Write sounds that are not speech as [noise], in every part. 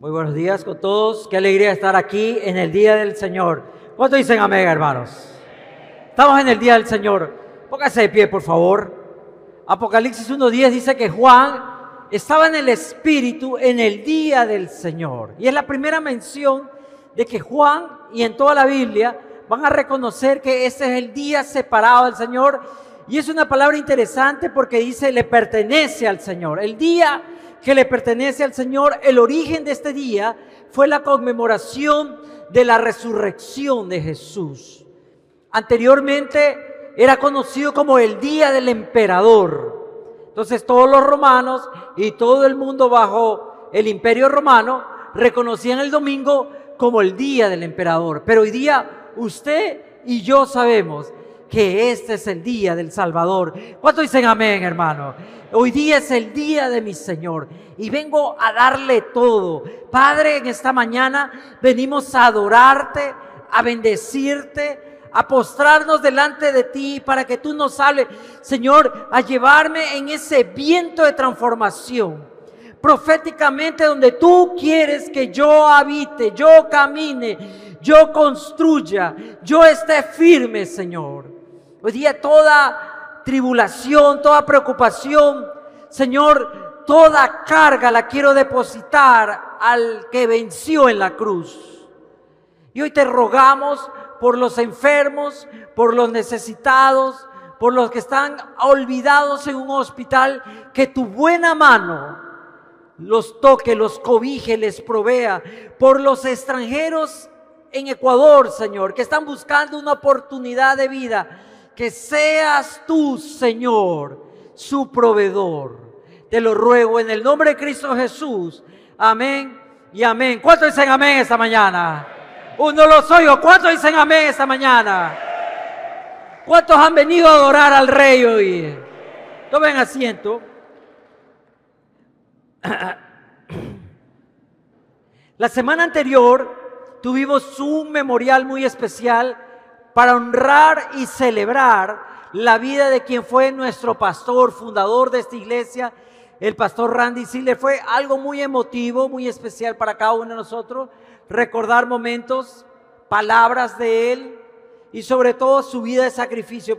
Muy buenos días con todos. Qué alegría estar aquí en el Día del Señor. ¿Cuánto dicen amén, hermanos? Estamos en el Día del Señor. Póngase de pie, por favor. Apocalipsis 1.10 dice que Juan estaba en el Espíritu en el Día del Señor. Y es la primera mención de que Juan y en toda la Biblia van a reconocer que ese es el día separado del Señor. Y es una palabra interesante porque dice le pertenece al Señor. El día que le pertenece al Señor. El origen de este día fue la conmemoración de la resurrección de Jesús. Anteriormente era conocido como el día del emperador. Entonces todos los romanos y todo el mundo bajo el imperio romano reconocían el domingo como el día del emperador. Pero hoy día usted y yo sabemos que este es el día del Salvador. ¿Cuánto dicen amén, hermano? Hoy día es el día de mi Señor y vengo a darle todo. Padre, en esta mañana venimos a adorarte, a bendecirte, a postrarnos delante de ti para que tú nos hables, Señor, a llevarme en ese viento de transformación. Proféticamente donde tú quieres que yo habite, yo camine, yo construya, yo esté firme, Señor. Hoy día toda tribulación, toda preocupación, Señor, toda carga la quiero depositar al que venció en la cruz. Y hoy te rogamos por los enfermos, por los necesitados, por los que están olvidados en un hospital, que tu buena mano los toque, los cobije, les provea. Por los extranjeros en Ecuador, Señor, que están buscando una oportunidad de vida que seas tú, Señor, su proveedor. Te lo ruego en el nombre de Cristo Jesús. Amén y amén. ¿Cuántos dicen amén esta mañana? Uno los oigo. ¿Cuántos dicen amén esta mañana? ¿Cuántos han venido a adorar al Rey hoy? Tomen asiento. [clears throat] La semana anterior tuvimos un memorial muy especial para honrar y celebrar la vida de quien fue nuestro pastor, fundador de esta iglesia, el pastor Randy Siller. Fue algo muy emotivo, muy especial para cada uno de nosotros, recordar momentos, palabras de él y sobre todo su vida de sacrificio.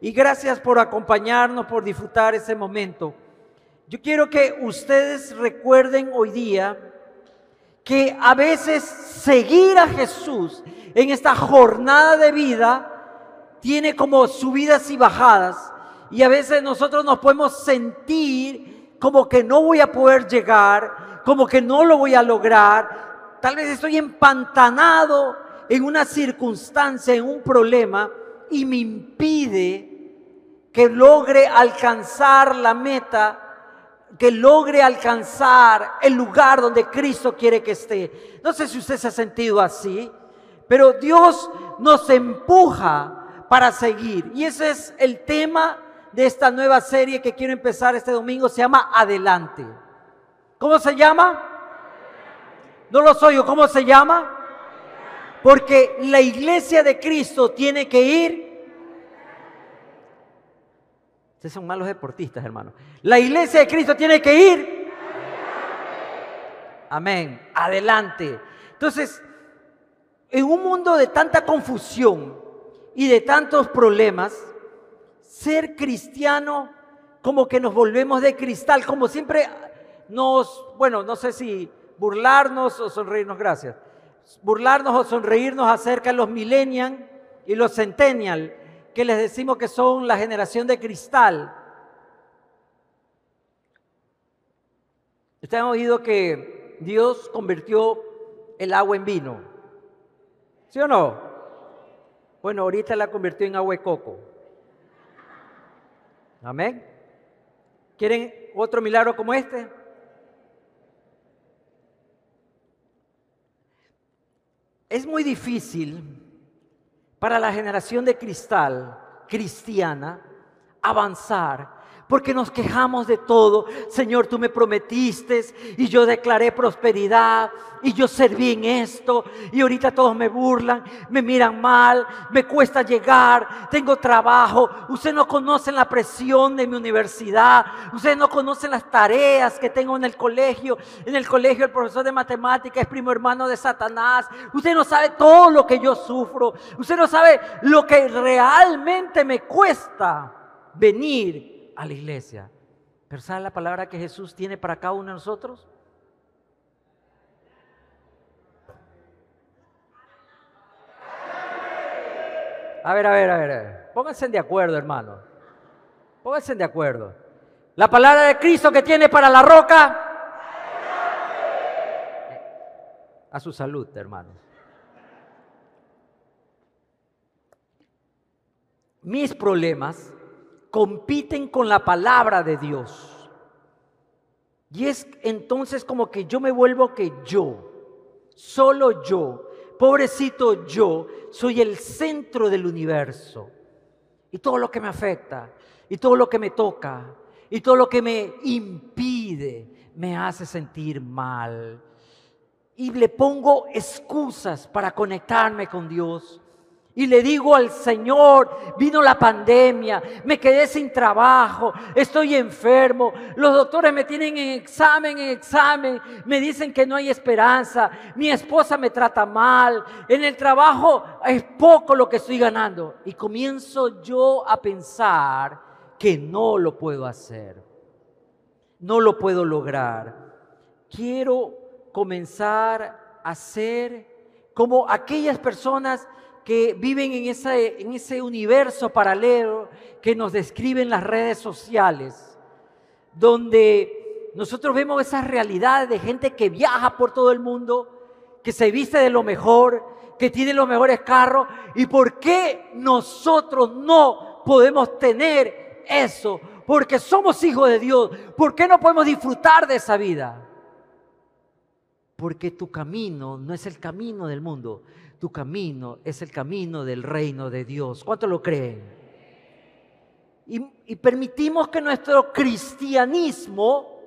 Y gracias por acompañarnos, por disfrutar ese momento. Yo quiero que ustedes recuerden hoy día que a veces seguir a Jesús en esta jornada de vida tiene como subidas y bajadas. Y a veces nosotros nos podemos sentir como que no voy a poder llegar, como que no lo voy a lograr. Tal vez estoy empantanado en una circunstancia, en un problema, y me impide que logre alcanzar la meta, que logre alcanzar el lugar donde Cristo quiere que esté. No sé si usted se ha sentido así. Pero Dios nos empuja para seguir. Y ese es el tema de esta nueva serie que quiero empezar este domingo. Se llama Adelante. ¿Cómo se llama? No lo soy. ¿Cómo se llama? Porque la iglesia de Cristo tiene que ir. Ustedes son malos deportistas, hermano. La iglesia de Cristo tiene que ir. Amén. Adelante. Entonces, en un mundo de tanta confusión y de tantos problemas, ser cristiano como que nos volvemos de cristal, como siempre nos, bueno, no sé si burlarnos o sonreírnos, gracias, burlarnos o sonreírnos acerca de los millennials y los centennial, que les decimos que son la generación de cristal. Ustedes han oído que Dios convirtió el agua en vino. ¿Sí o no? Bueno, ahorita la convirtió en agua de coco. Amén. ¿Quieren otro milagro como este? Es muy difícil para la generación de cristal cristiana avanzar, porque nos quejamos de todo. Señor, tú me prometiste y yo declaré prosperidad y yo serví en esto y ahorita todos me burlan, me miran mal, me cuesta llegar, tengo trabajo. Usted no conocen la presión de mi universidad, ustedes no conocen las tareas que tengo en el colegio. En el colegio el profesor de matemáticas es primo hermano de Satanás. Usted no sabe todo lo que yo sufro. Usted no sabe lo que realmente me cuesta venir a la iglesia. Pero ¿sabe la palabra que Jesús tiene para cada uno de nosotros? A ver, a ver, a ver, Pónganse de acuerdo, hermano. Pónganse de acuerdo. La palabra de Cristo que tiene para la roca. A su salud, hermanos. Mis problemas compiten con la palabra de Dios. Y es entonces como que yo me vuelvo que yo, solo yo, pobrecito yo, soy el centro del universo. Y todo lo que me afecta, y todo lo que me toca, y todo lo que me impide, me hace sentir mal. Y le pongo excusas para conectarme con Dios y le digo al Señor, vino la pandemia, me quedé sin trabajo, estoy enfermo, los doctores me tienen en examen, en examen, me dicen que no hay esperanza, mi esposa me trata mal, en el trabajo es poco lo que estoy ganando. Y comienzo yo a pensar que no lo puedo hacer, no lo puedo lograr. Quiero comenzar a ser como aquellas personas que viven en, ese universo paralelo que nos describen las redes sociales, donde nosotros vemos esas realidades de gente que viaja por todo el mundo, que se viste de lo mejor, que tiene los mejores carros, y por qué nosotros no podemos tener eso, porque somos hijos de Dios, ¿por qué no podemos disfrutar de esa vida? Porque tu camino no es el camino del mundo, tu camino es el camino del reino de Dios. ¿Cuánto lo creen? Y, permitimos que nuestro cristianismo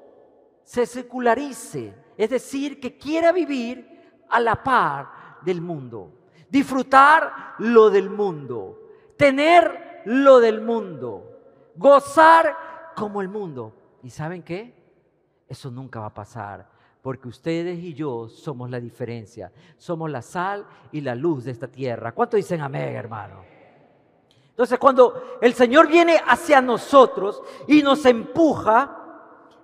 se secularice, es decir, que quiera vivir a la par del mundo, disfrutar lo del mundo, tener lo del mundo, gozar como el mundo. ¿Y saben qué? Eso nunca va a pasar porque ustedes y yo somos la diferencia, somos la sal y la luz de esta tierra. ¿Cuánto dicen amén, hermano? Entonces, cuando el Señor viene hacia nosotros y nos empuja,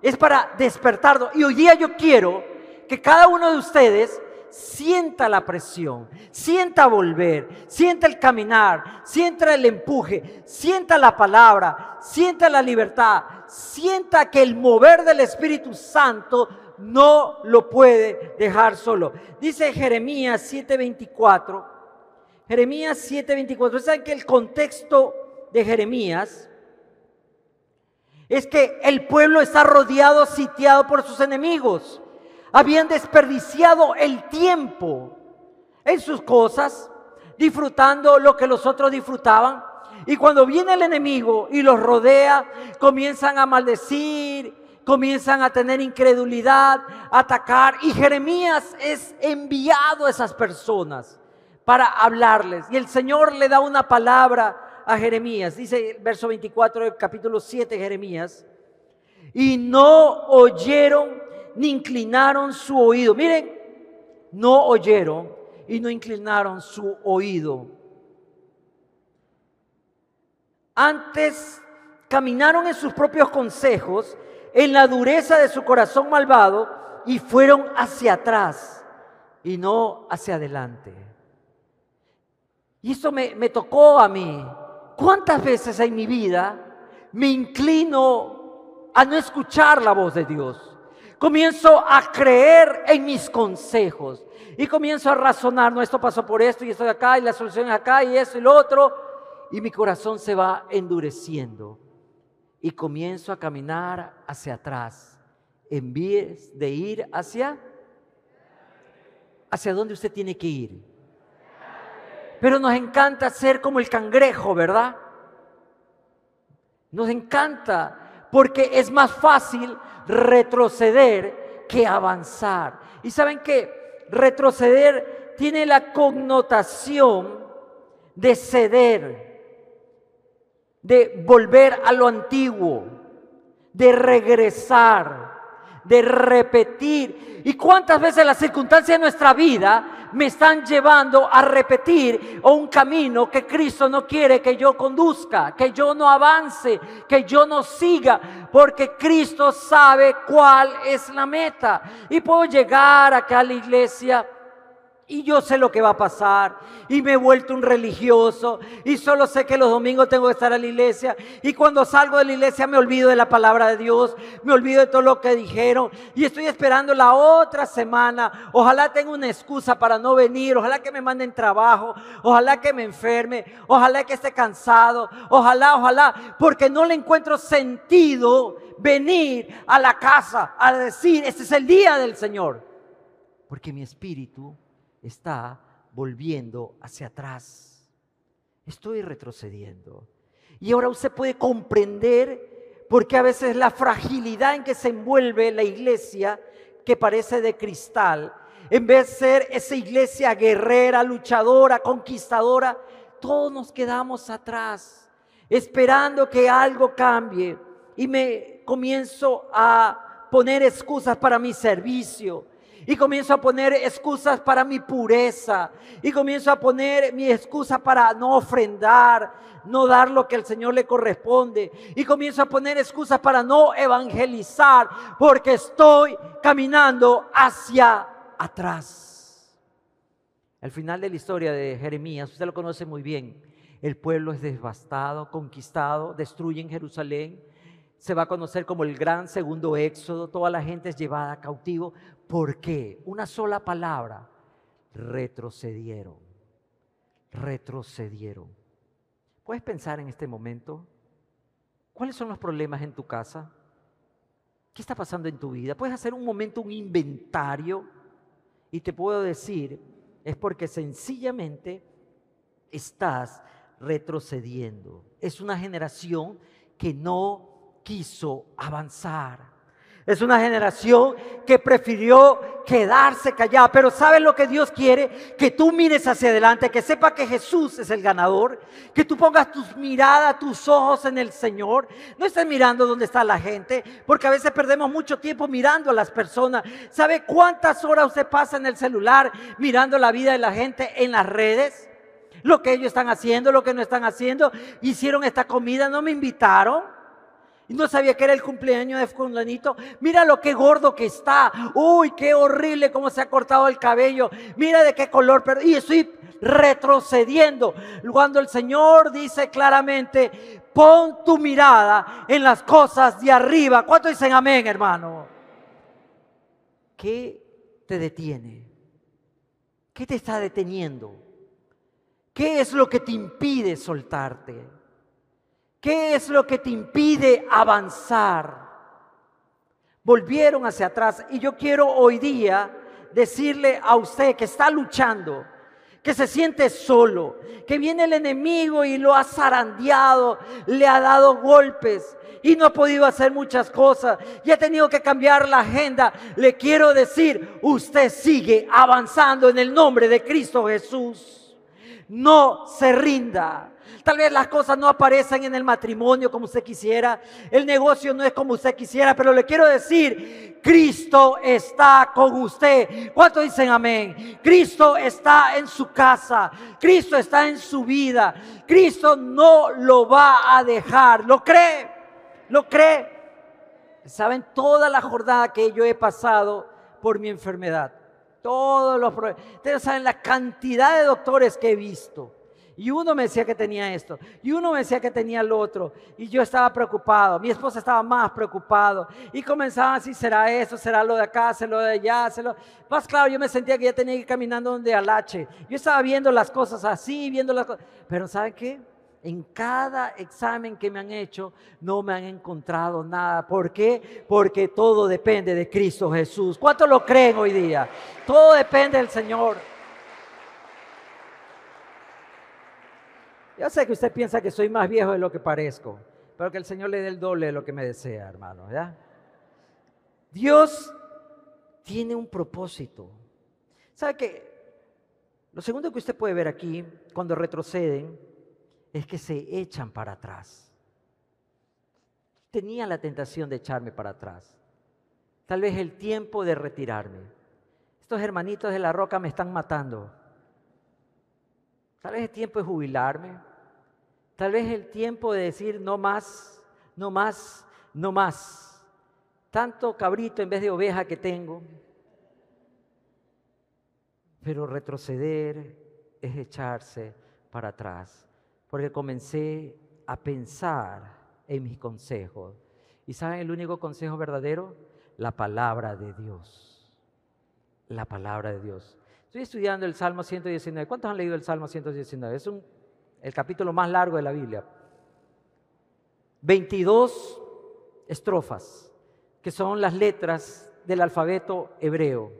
es para despertarnos. Y hoy día yo quiero que cada uno de ustedes sienta la presión, sienta volver, sienta el caminar, sienta el empuje, sienta la palabra, sienta la libertad, sienta que el mover del Espíritu Santo no lo puede dejar solo. Dice Jeremías 7:24. Jeremías 7:24. ¿Saben que el contexto de Jeremías es que el pueblo está rodeado, sitiado por sus enemigos? Habían desperdiciado el tiempo en sus cosas, disfrutando lo que los otros disfrutaban. Y cuando viene el enemigo y los rodea, comienzan a maldecir, comienzan a tener incredulidad, a atacar. Y Jeremías es enviado a esas personas para hablarles. Y el Señor le da una palabra a Jeremías. Dice el verso 24 del capítulo 7 de Jeremías. Y no oyeron ni inclinaron su oído. Miren, no oyeron y no inclinaron su oído. Antes caminaron en sus propios consejos en la dureza de su corazón malvado y fueron hacia atrás y no hacia adelante. Y eso me, tocó a mí. ¿Cuántas veces en mi vida me inclino a no escuchar la voz de Dios? Comienzo a creer en mis consejos y comienzo a razonar, no, esto pasó por esto y esto de acá y la solución es acá y eso y lo otro, y mi corazón se va endureciendo y comienzo a caminar hacia atrás en vez de ir hacia hacia dónde usted tiene que ir. Pero nos encanta ser como el cangrejo, ¿verdad? Nos encanta porque es más fácil retroceder que avanzar. Y saben que retroceder tiene la connotación de ceder, de volver a lo antiguo, de regresar, de repetir. ¿Y cuántas veces las circunstancias de nuestra vida me están llevando a repetir un camino que Cristo no quiere que yo conduzca, que yo no avance, que yo no siga? Porque Cristo sabe cuál es la meta. Y puedo llegar acá a la iglesia y yo sé lo que va a pasar. Y me he vuelto un religioso. Y solo sé que los domingos tengo que estar a la iglesia. Y cuando salgo de la iglesia me olvido de la palabra de Dios. Me olvido de todo lo que dijeron. Y estoy esperando la otra semana. Ojalá tenga una excusa para no venir. Ojalá que me manden trabajo. Ojalá que me enferme. Ojalá que esté cansado. Ojalá, ojalá. Porque no le encuentro sentido venir a la casa a decir, este es el día del Señor. Porque mi espíritu está volviendo hacia atrás. Estoy retrocediendo. Y ahora usted puede comprender por qué a veces la fragilidad en que se envuelve la iglesia, que parece de cristal, en vez de ser esa iglesia guerrera, luchadora, conquistadora, todos nos quedamos atrás, esperando que algo cambie. Y me comienzo a poner excusas para mi servicio y comienzo a poner excusas para mi pureza. Y comienzo a poner mi excusa para no ofrendar, no dar lo que al Señor le corresponde. Y comienzo a poner excusas para no evangelizar, porque estoy caminando hacia atrás. Al final de la historia de Jeremías, usted lo conoce muy bien. El pueblo es devastado, conquistado, destruyen Jerusalén. Se va a conocer como el gran segundo éxodo. Toda la gente es llevada cautivo ¿Por qué? Una sola palabra. Retrocedieron. Retrocedieron. ¿Puedes pensar en este momento? ¿Cuáles son los problemas en tu casa? ¿Qué está pasando en tu vida? Puedes hacer un momento, un inventario y te puedo decir, es porque sencillamente estás retrocediendo. Es una generación que no quiso avanzar. Es una generación que prefirió quedarse callada. Pero ¿sabes lo que Dios quiere? Que tú mires hacia adelante, que sepa que Jesús es el ganador, que tú pongas tus miradas, tus ojos en el Señor. No estés mirando dónde está la gente, porque a veces perdemos mucho tiempo mirando a las personas. ¿Sabe cuántas horas usted pasa en el celular mirando la vida de la gente en las redes? Lo que ellos están haciendo, lo que no están haciendo. Hicieron esta comida, no me invitaron. Y no sabía que era el cumpleaños de fulanito. Mira lo que gordo que está. Uy, qué horrible cómo se ha cortado el cabello. Mira de qué color. Y estoy retrocediendo. Cuando el Señor dice claramente, pon tu mirada en las cosas de arriba. ¿Cuánto dicen amén, hermano? ¿Qué te detiene? ¿Qué te está deteniendo? ¿Qué es lo que te impide soltarte? ¿Qué es lo que te impide avanzar? Volvieron hacia atrás y yo quiero hoy día decirle a usted que está luchando, que se siente solo, que viene el enemigo y lo ha zarandeado, le ha dado golpes y no ha podido hacer muchas cosas y ha tenido que cambiar la agenda. Le quiero decir, usted sigue avanzando en el nombre de Cristo Jesús. No se rinda. Tal vez las cosas no aparecen en el matrimonio como usted quisiera. El negocio no es como usted quisiera. Pero le quiero decir, Cristo está con usted. ¿Cuántos dicen amén? Cristo está en su casa. Cristo está en su vida. Cristo no lo va a dejar. ¿Lo cree? ¿Lo cree? ¿Saben toda la jornada que yo he pasado por mi enfermedad? Todos los problemas. Ustedes saben la cantidad de doctores que he visto y uno me decía que tenía esto. Y uno me decía que tenía lo otro. Y yo estaba preocupado. Mi esposa estaba más preocupado. Y comenzaba así, será eso, será lo de acá, será lo de allá. Será Más claro, yo me sentía que ya tenía que ir caminando donde alache. Yo estaba viendo las cosas así, viendo las cosas. Pero ¿saben qué? En cada examen que me han hecho no me han encontrado nada. ¿Por qué? Porque todo depende de Cristo Jesús. ¿Cuántos lo creen hoy día? Todo depende del Señor. Yo sé que usted piensa que soy más viejo de lo que parezco, pero que el Señor le dé el doble de lo que me desea, hermano. Dios tiene un propósito. ¿Sabe qué? Lo segundo que usted puede ver aquí, cuando retroceden, es que se echan para atrás. Tenía la tentación de echarme para atrás. Tal vez el tiempo de retirarme. Estos hermanitos de la roca me están matando. Tal vez el tiempo de jubilarme. Tal vez el tiempo de decir no más, no más, no más. Tanto cabrito en vez de oveja que tengo. Pero retroceder es echarse para atrás, porque comencé a pensar en mis consejos. ¿Y saben el único consejo verdadero? La palabra de Dios. La palabra de Dios. Estoy estudiando el Salmo 119. ¿Cuántos han leído el Salmo 119? Es un, el capítulo más largo de la Biblia. 22 estrofas, que son las letras del alfabeto hebreo.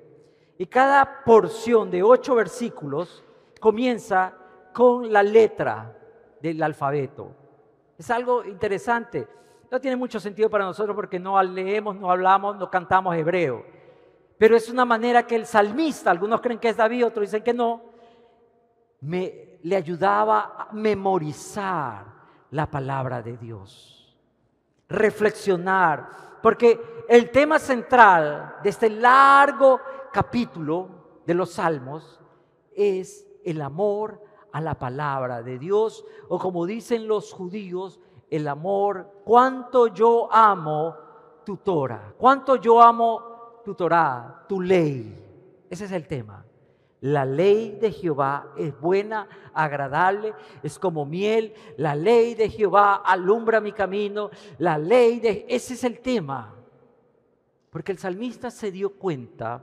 Y cada porción de ocho versículos comienza con la letra del alfabeto. Es algo interesante. No tiene mucho sentido para nosotros porque no leemos, no hablamos, no cantamos hebreo. Pero es una manera que el salmista, algunos creen que es David, otros dicen que no, me, le ayudaba a memorizar la palabra de Dios, reflexionar, porque el tema central de este largo capítulo de los Salmos es el amor a la palabra de Dios, o como dicen los judíos, el amor, cuánto yo amo tu Torah, cuánto yo amo tu Torah, tu ley. Ese es el tema. La ley de Jehová es buena, agradable, es como miel. La ley de Jehová alumbra mi camino. La ley de... Ese es el tema. Porque el salmista se dio cuenta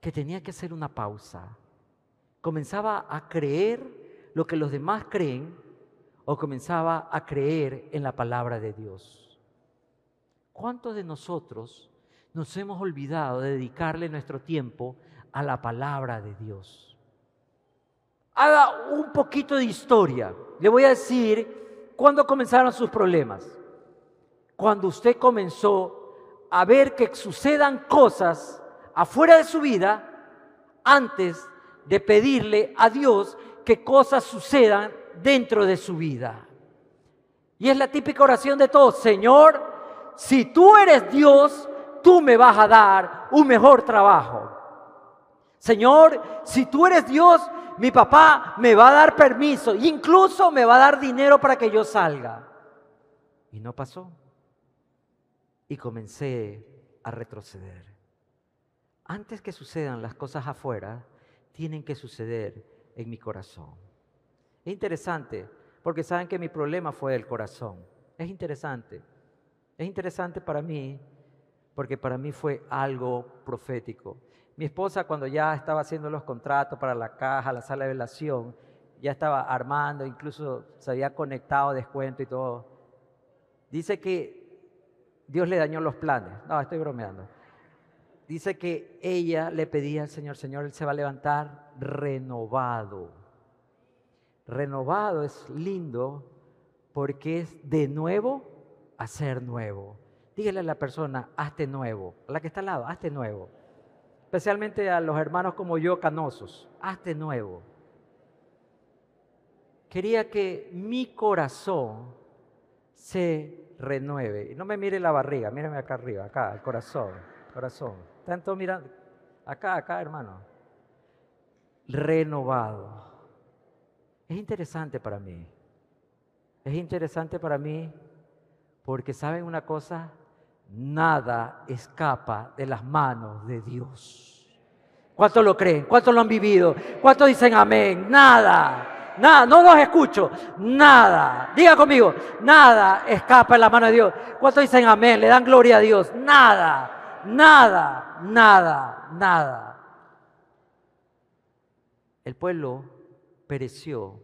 que tenía que hacer una pausa. Comenzaba a creer lo que los demás creen o comenzaba a creer en la palabra de Dios. ¿Cuántos de nosotros nos hemos olvidado de dedicarle nuestro tiempo a la palabra de Dios? Haga un poquito de historia. Le voy a decir cuándo comenzaron sus problemas. Cuando usted comenzó a ver que sucedan cosas afuera de su vida antes de pedirle a Dios que cosas sucedan dentro de su vida. Y es la típica oración de todos, Señor, si tú eres Dios, tú me vas a dar un mejor trabajo. Señor, si tú eres Dios, mi papá me va a dar permiso, incluso me va a dar dinero para que yo salga. Y no pasó. Y comencé a retroceder antes que sucedan las cosas afuera, tienen que suceder en mi corazón. Es interesante, porque saben que mi problema fue el corazón. Es interesante. Es interesante para mí, porque para mí fue algo profético. Mi esposa cuando ya estaba haciendo los contratos para la caja, la sala de velación, ya estaba armando, incluso se había conectado descuento y todo. Dice que Dios le dañó los planes. No, estoy bromeando dice que ella le pedía al Señor, Señor, Él se va a levantar renovado. Renovado es lindo porque es de nuevo a ser nuevo. Dígale a la persona, hazte nuevo. A la que está al lado, hazte nuevo. Especialmente a los hermanos como yo, canosos, hazte nuevo. Quería que mi corazón se renueve. Y no me mire la barriga, mírame acá arriba, acá, el corazón, corazón. Tanto mirando. Acá, acá, hermano. Renovado. Es interesante para mí. Es interesante para mí porque, ¿saben una cosa? Nada escapa de las manos de Dios. ¿Cuántos lo creen? ¿Cuántos lo han vivido? ¿Cuántos dicen amén? Nada. Nada, no los escucho. Nada. Diga conmigo, nada escapa de la mano de Dios. ¿Cuántos dicen amén? Le dan gloria a Dios. Nada nada, nada, nada. El pueblo pereció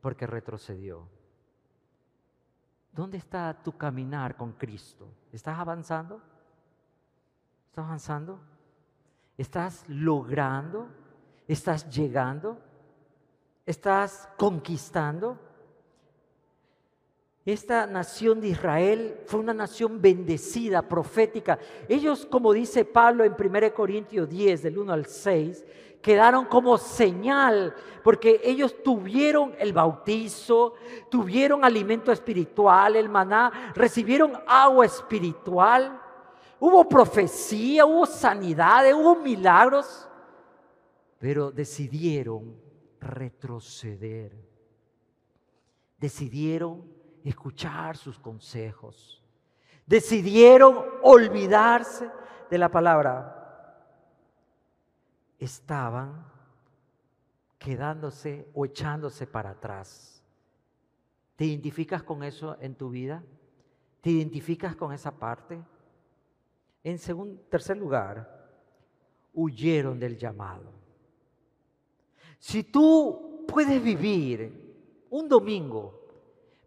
porque retrocedió. ¿Dónde está tu caminar con Cristo? ¿Estás avanzando? ¿Estás avanzando? ¿Estás logrando? ¿Estás llegando? ¿Estás conquistando? esta nación de Israel fue una nación bendecida, profética. Ellos, como dice Pablo en 1 Corintios 10, del 1 al 6, quedaron como señal, porque ellos tuvieron el bautizo, tuvieron alimento espiritual, el maná, recibieron agua espiritual, hubo profecía, hubo sanidad, hubo milagros, pero decidieron retroceder, decidieron escuchar sus consejos. Decidieron olvidarse de la palabra. Estaban quedándose o echándose para atrás. ¿Te identificas con eso en tu vida? ¿Te identificas con esa parte? En segundo, tercer lugar, huyeron del llamado. Si tú puedes vivir un domingo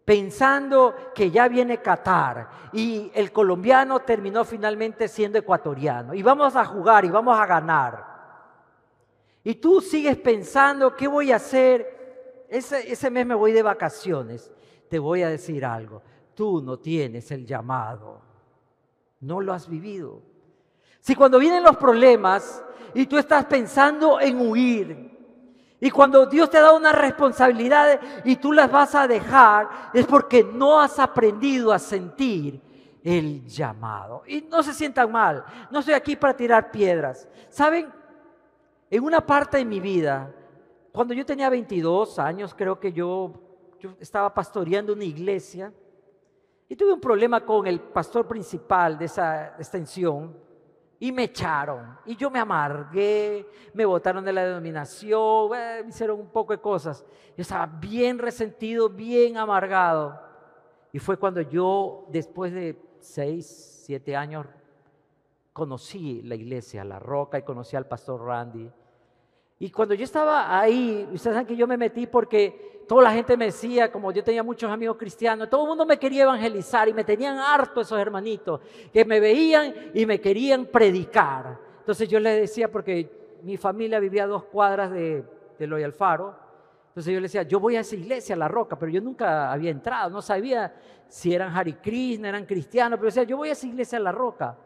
pensando que ya viene Qatar y el colombiano terminó finalmente siendo ecuatoriano y vamos a jugar y vamos a ganar. Y tú sigues pensando, ¿qué voy a hacer? Ese, ese mes me voy de vacaciones. Te voy a decir algo, tú no tienes el llamado, no lo has vivido. Si cuando vienen los problemas y tú estás pensando en huir, y cuando Dios te ha dado una responsabilidad y tú las vas a dejar, es porque no has aprendido a sentir el llamado. Y no se sientan mal, no estoy aquí para tirar piedras. ¿Saben? En una parte de mi vida, cuando yo tenía 22 años, creo que yo, yo estaba pastoreando una iglesia y tuve un problema con el pastor principal de esa extensión y me echaron. Y yo me amargué, me botaron de la denominación, eh, me hicieron un poco de cosas. Yo estaba bien resentido, bien amargado. Y fue cuando yo, después de seis, siete años, conocí la iglesia, la roca, y conocí al pastor Randy. Y cuando yo estaba ahí, ustedes saben que yo me metí porque toda la gente me decía, como yo tenía muchos amigos cristianos, todo el mundo me quería evangelizar y me tenían harto esos hermanitos, que me veían y me querían predicar. Entonces yo les decía, porque mi familia vivía a dos cuadras de, de Loy Alfaro, entonces yo les decía, yo voy a esa iglesia, La Roca, pero yo nunca había entrado, no sabía si eran Hare Krishna, eran cristianos, pero decía, yo voy a esa iglesia, a La Roca.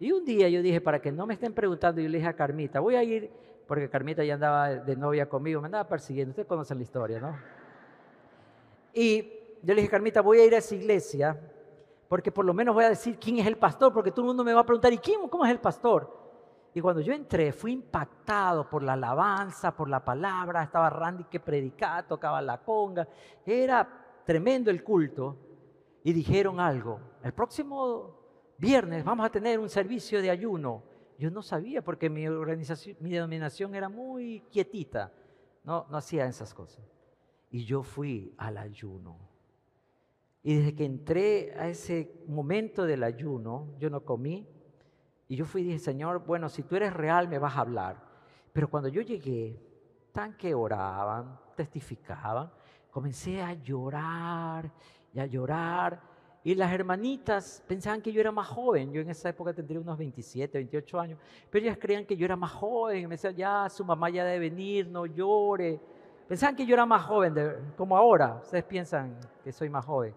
Y un día yo dije, para que no me estén preguntando, yo le dije a Carmita, voy a ir porque Carmita ya andaba de novia conmigo, me andaba persiguiendo, ustedes conocen la historia, ¿no? Y yo le dije, Carmita, voy a ir a esa iglesia, porque por lo menos voy a decir quién es el pastor, porque todo el mundo me va a preguntar, ¿y quién, cómo es el pastor? Y cuando yo entré, fui impactado por la alabanza, por la palabra, estaba Randy que predicaba, tocaba la conga, era tremendo el culto, y dijeron algo, el próximo viernes vamos a tener un servicio de ayuno, yo no sabía porque mi organización, mi denominación era muy quietita, no, no hacía esas cosas. Y yo fui al ayuno. Y desde que entré a ese momento del ayuno, yo no comí. Y yo fui y dije, Señor, bueno, si tú eres real, me vas a hablar. Pero cuando yo llegué, tan que oraban, testificaban, comencé a llorar y a llorar y las hermanitas pensaban que yo era más joven. Yo en esa época tendría unos 27, 28 años. Pero ellas creían que yo era más joven. me decían, ya, su mamá ya debe venir, no llore. Pensaban que yo era más joven, como ahora. Ustedes piensan que soy más joven.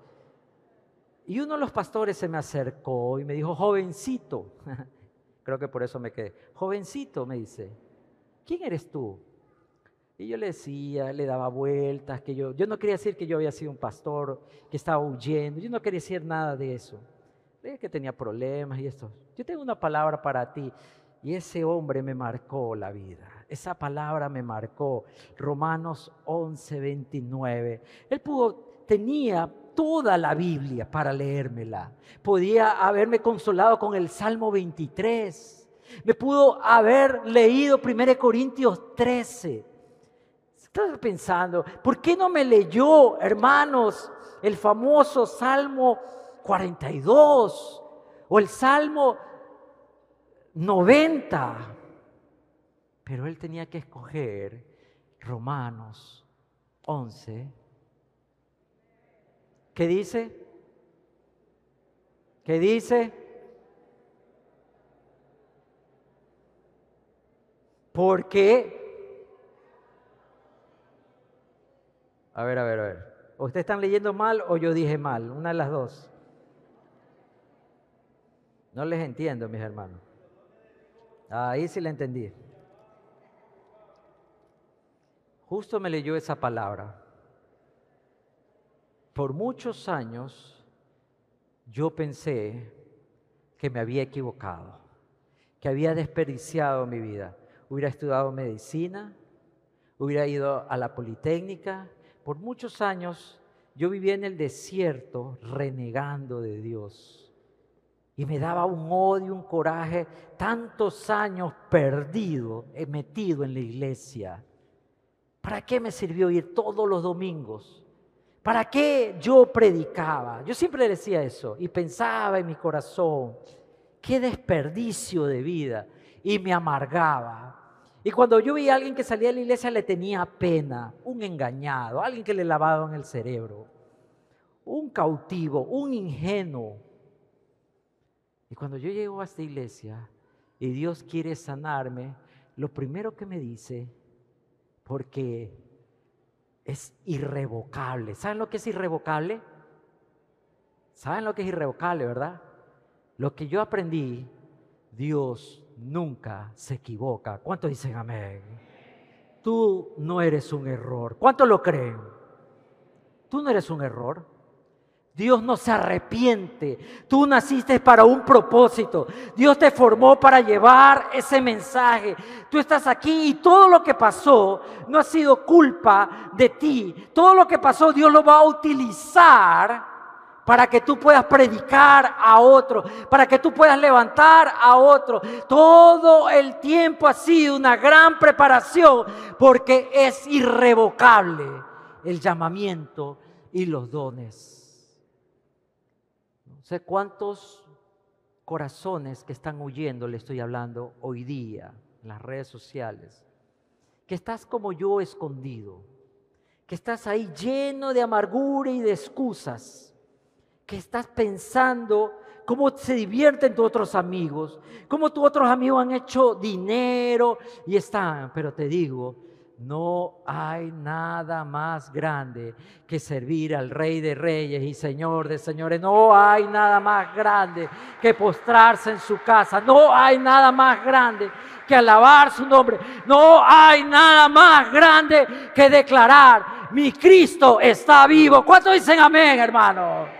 Y uno de los pastores se me acercó y me dijo, jovencito. [laughs] Creo que por eso me quedé. Jovencito, me dice, ¿quién eres tú? Y yo le decía, le daba vueltas, que yo, yo no quería decir que yo había sido un pastor, que estaba huyendo, yo no quería decir nada de eso. que tenía problemas y esto. Yo tengo una palabra para ti. Y ese hombre me marcó la vida. Esa palabra me marcó. Romanos 11, 29. Él pudo, tenía toda la Biblia para leérmela. Podía haberme consolado con el Salmo 23. Me pudo haber leído 1 Corintios 13 Estás pensando, ¿por qué no me leyó, hermanos, el famoso Salmo 42 o el Salmo 90? Pero él tenía que escoger Romanos 11. ¿Qué dice? ¿Qué dice? Porque a ver, a ver, a ver. ¿O ustedes están leyendo mal o yo dije mal? Una de las dos. No les entiendo, mis hermanos. Ahí sí le entendí. Justo me leyó esa palabra. Por muchos años yo pensé que me había equivocado, que había desperdiciado mi vida. Hubiera estudiado medicina, hubiera ido a la Politécnica. Por muchos años yo vivía en el desierto renegando de Dios y me daba un odio, un coraje, tantos años perdido, eh, metido en la iglesia. ¿Para qué me sirvió ir todos los domingos? ¿Para qué yo predicaba? Yo siempre decía eso y pensaba en mi corazón, qué desperdicio de vida. Y me amargaba. Y cuando yo veía a alguien que salía de la iglesia le tenía pena, un engañado, alguien que le lavaban el cerebro, un cautivo, un ingenuo. Y cuando yo llego a esta iglesia y Dios quiere sanarme, lo primero que me dice, porque es irrevocable. ¿Saben lo que es irrevocable? ¿Saben lo que es irrevocable, verdad? Lo que yo aprendí, Dios nunca se equivoca. ¿Cuántos dicen amén? Tú no eres un error. ¿Cuántos lo creen? Tú no eres un error. Dios no se arrepiente. Tú naciste para un propósito. Dios te formó para llevar ese mensaje. Tú estás aquí y todo lo que pasó no ha sido culpa de ti. Todo lo que pasó Dios lo va a utilizar para que tú puedas predicar a otro, para que tú puedas levantar a otro. Todo el tiempo ha sido una gran preparación porque es irrevocable el llamamiento y los dones sé cuántos corazones que están huyendo, le estoy hablando hoy día en las redes sociales, que estás como yo escondido, que estás ahí lleno de amargura y de excusas, que estás pensando cómo se divierten tus otros amigos, cómo tus otros amigos han hecho dinero y están, pero te digo, no hay nada más grande que servir al Rey de Reyes y Señor de Señores. No hay nada más grande que postrarse en su casa. No hay nada más grande que alabar su nombre. No hay nada más grande que declarar, mi Cristo está vivo. ¿Cuántos dicen amén, hermano?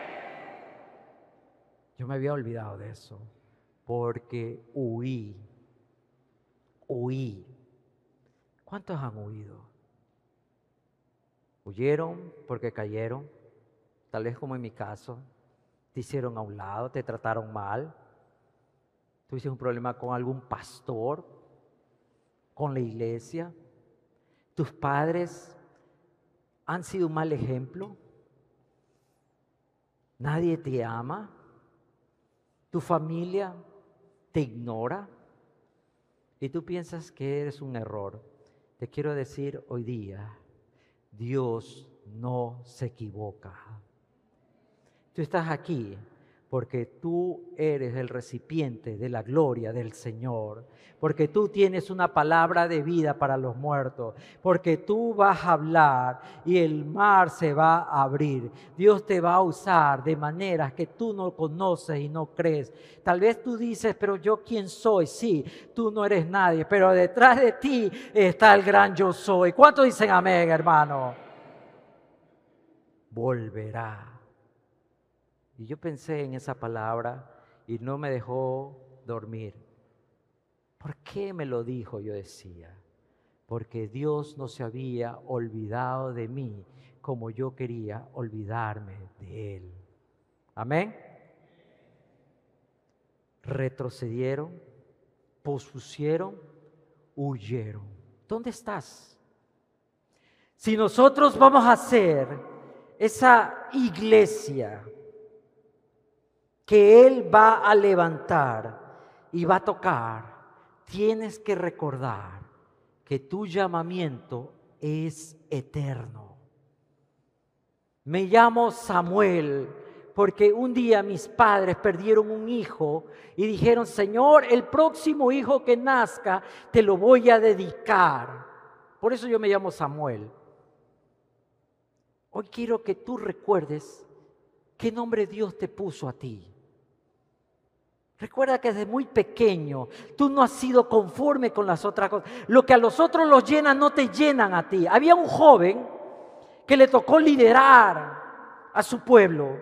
Yo me había olvidado de eso porque huí, huí ¿Cuántos han huido? Huyeron porque cayeron, tal vez como en mi caso, te hicieron a un lado, te trataron mal, tuviste un problema con algún pastor, con la iglesia, tus padres han sido un mal ejemplo, nadie te ama, tu familia te ignora y tú piensas que eres un error. Te quiero decir hoy día, Dios no se equivoca. Tú estás aquí porque tú eres el recipiente de la gloria del Señor, porque tú tienes una palabra de vida para los muertos, porque tú vas a hablar y el mar se va a abrir. Dios te va a usar de maneras que tú no conoces y no crees. Tal vez tú dices, pero yo quién soy? Sí, tú no eres nadie, pero detrás de ti está el gran yo soy. ¿Cuántos dicen amén, hermano? Volverá y yo pensé en esa palabra y no me dejó dormir. ¿Por qué me lo dijo? Yo decía. Porque Dios no se había olvidado de mí como yo quería olvidarme de Él. Amén. Retrocedieron, pospusieron, huyeron. ¿Dónde estás? Si nosotros vamos a hacer esa iglesia, que Él va a levantar y va a tocar, tienes que recordar que tu llamamiento es eterno. Me llamo Samuel porque un día mis padres perdieron un hijo y dijeron, Señor, el próximo hijo que nazca te lo voy a dedicar. Por eso yo me llamo Samuel. Hoy quiero que tú recuerdes qué nombre Dios te puso a ti. Recuerda que desde muy pequeño tú no has sido conforme con las otras cosas. Lo que a los otros los llena no te llenan a ti. Había un joven que le tocó liderar a su pueblo.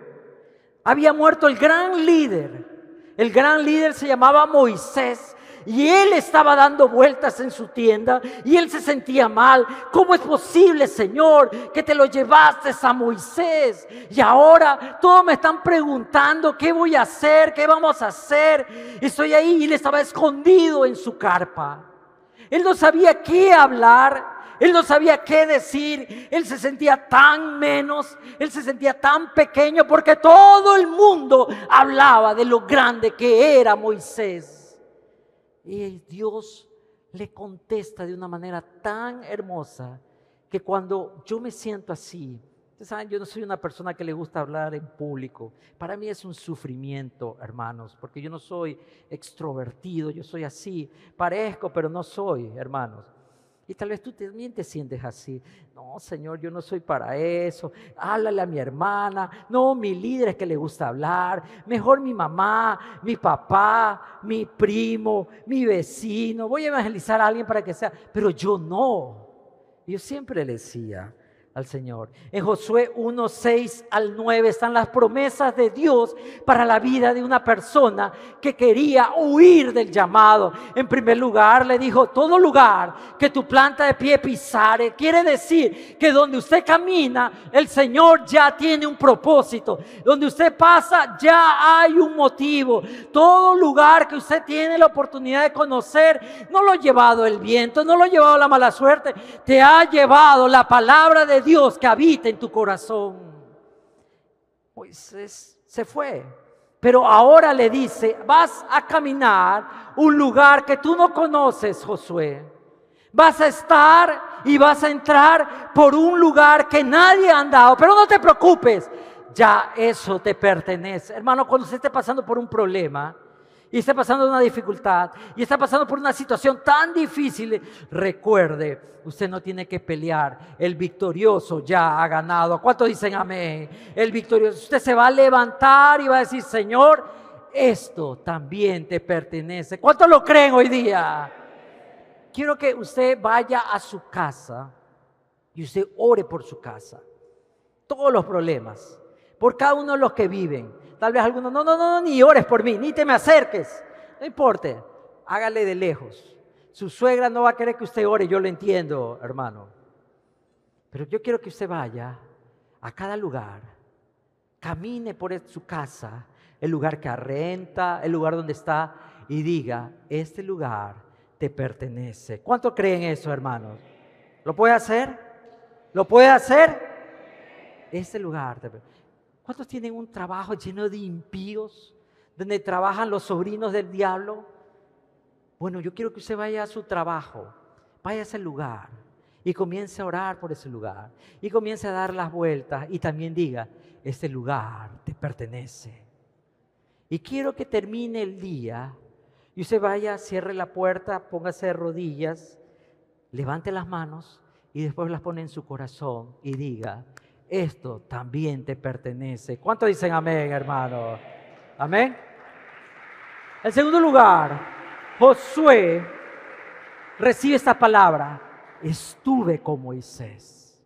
Había muerto el gran líder. El gran líder se llamaba Moisés y él estaba dando vueltas en su tienda y él se sentía mal. ¿Cómo es posible, Señor, que te lo llevaste a Moisés? Y ahora todos me están preguntando qué voy a hacer, qué vamos a hacer. Estoy ahí y él estaba escondido en su carpa. Él no sabía qué hablar. Él no sabía qué decir, él se sentía tan menos, él se sentía tan pequeño porque todo el mundo hablaba de lo grande que era Moisés. Y Dios le contesta de una manera tan hermosa que cuando yo me siento así, ustedes saben, yo no soy una persona que le gusta hablar en público. Para mí es un sufrimiento, hermanos, porque yo no soy extrovertido, yo soy así. Parezco, pero no soy, hermanos. Y tal vez tú también te sientes así. No, Señor, yo no soy para eso. Háblale a mi hermana. No, mi líder es que le gusta hablar. Mejor mi mamá, mi papá, mi primo, mi vecino. Voy a evangelizar a alguien para que sea. Pero yo no. Yo siempre le decía, al Señor. En Josué 1, 6 al 9 están las promesas de Dios para la vida de una persona que quería huir del llamado. En primer lugar, le dijo, todo lugar que tu planta de pie pisare, quiere decir que donde usted camina, el Señor ya tiene un propósito. Donde usted pasa, ya hay un motivo. Todo lugar que usted tiene la oportunidad de conocer, no lo ha llevado el viento, no lo ha llevado la mala suerte, te ha llevado la palabra de Dios Dios que habita en tu corazón. Pues se fue. Pero ahora le dice, vas a caminar un lugar que tú no conoces, Josué. Vas a estar y vas a entrar por un lugar que nadie ha andado. Pero no te preocupes, ya eso te pertenece. Hermano, cuando usted esté pasando por un problema, y está pasando una dificultad y está pasando por una situación tan difícil, recuerde, usted no tiene que pelear. El victorioso ya ha ganado. ¿Cuántos dicen amén? El victorioso. Usted se va a levantar y va a decir, Señor, esto también te pertenece. ¿Cuántos lo creen hoy día? Quiero que usted vaya a su casa y usted ore por su casa. Todos los problemas, por cada uno de los que viven Tal vez algunos, no, no, no, ni ores por mí, ni te me acerques. No importe, hágale de lejos. Su suegra no va a querer que usted ore, yo lo entiendo, hermano. Pero yo quiero que usted vaya a cada lugar, camine por su casa, el lugar que arrenta, el lugar donde está, y diga, este lugar te pertenece. ¿Cuánto creen eso, hermanos? ¿Lo puede hacer? ¿Lo puede hacer? Este lugar te pertenece. ¿Cuántos tienen un trabajo lleno de impíos, donde trabajan los sobrinos del diablo? Bueno, yo quiero que usted vaya a su trabajo, vaya a ese lugar y comience a orar por ese lugar y comience a dar las vueltas y también diga, este lugar te pertenece. Y quiero que termine el día y usted vaya, cierre la puerta, póngase de rodillas, levante las manos y después las pone en su corazón y diga, esto también te pertenece. ¿Cuánto dicen amén, hermano? Amén. En segundo lugar, Josué recibe esta palabra. Estuve con Moisés.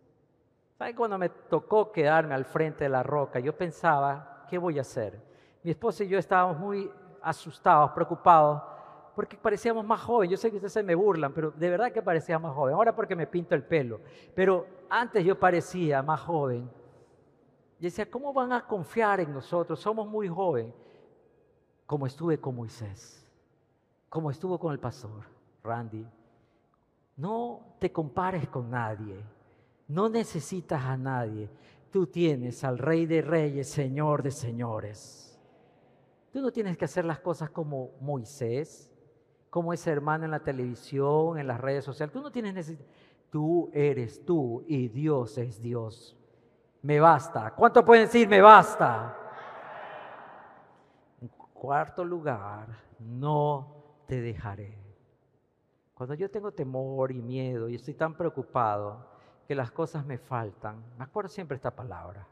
¿Saben cuando me tocó quedarme al frente de la roca? Yo pensaba, ¿qué voy a hacer? Mi esposa y yo estábamos muy asustados, preocupados, porque parecíamos más jóvenes. Yo sé que ustedes se me burlan, pero de verdad que parecía más joven. Ahora porque me pinto el pelo. Pero antes yo parecía más joven. Y decía, ¿cómo van a confiar en nosotros? Somos muy jóvenes. Como estuve con Moisés, como estuvo con el pastor Randy. No te compares con nadie. No necesitas a nadie. Tú tienes al Rey de Reyes, Señor de Señores. Tú no tienes que hacer las cosas como Moisés como ese hermano en la televisión, en las redes sociales. Tú no tienes necesidad. Tú eres tú y Dios es Dios. Me basta. ¿Cuánto pueden decir me basta? En cuarto lugar, no te dejaré. Cuando yo tengo temor y miedo y estoy tan preocupado, que las cosas me faltan, me acuerdo siempre esta palabra,